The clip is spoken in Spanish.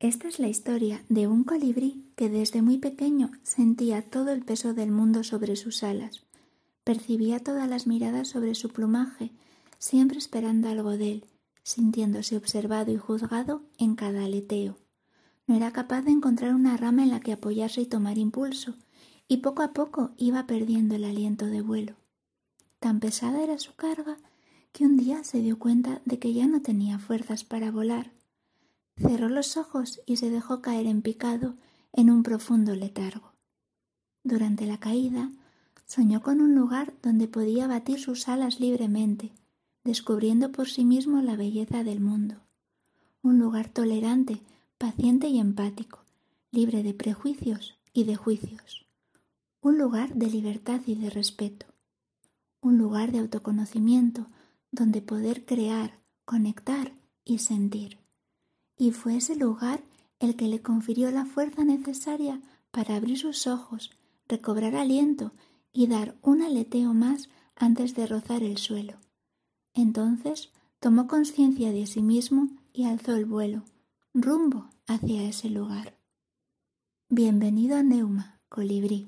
Esta es la historia de un colibrí que desde muy pequeño sentía todo el peso del mundo sobre sus alas, percibía todas las miradas sobre su plumaje, siempre esperando algo de él, sintiéndose observado y juzgado en cada aleteo. No era capaz de encontrar una rama en la que apoyarse y tomar impulso, y poco a poco iba perdiendo el aliento de vuelo. Tan pesada era su carga que un día se dio cuenta de que ya no tenía fuerzas para volar Cerró los ojos y se dejó caer en picado en un profundo letargo. Durante la caída, soñó con un lugar donde podía batir sus alas libremente, descubriendo por sí mismo la belleza del mundo. Un lugar tolerante, paciente y empático, libre de prejuicios y de juicios. Un lugar de libertad y de respeto. Un lugar de autoconocimiento donde poder crear, conectar y sentir y fue ese lugar el que le confirió la fuerza necesaria para abrir sus ojos, recobrar aliento y dar un aleteo más antes de rozar el suelo. Entonces tomó conciencia de sí mismo y alzó el vuelo, rumbo hacia ese lugar. Bienvenido a Neuma, colibrí.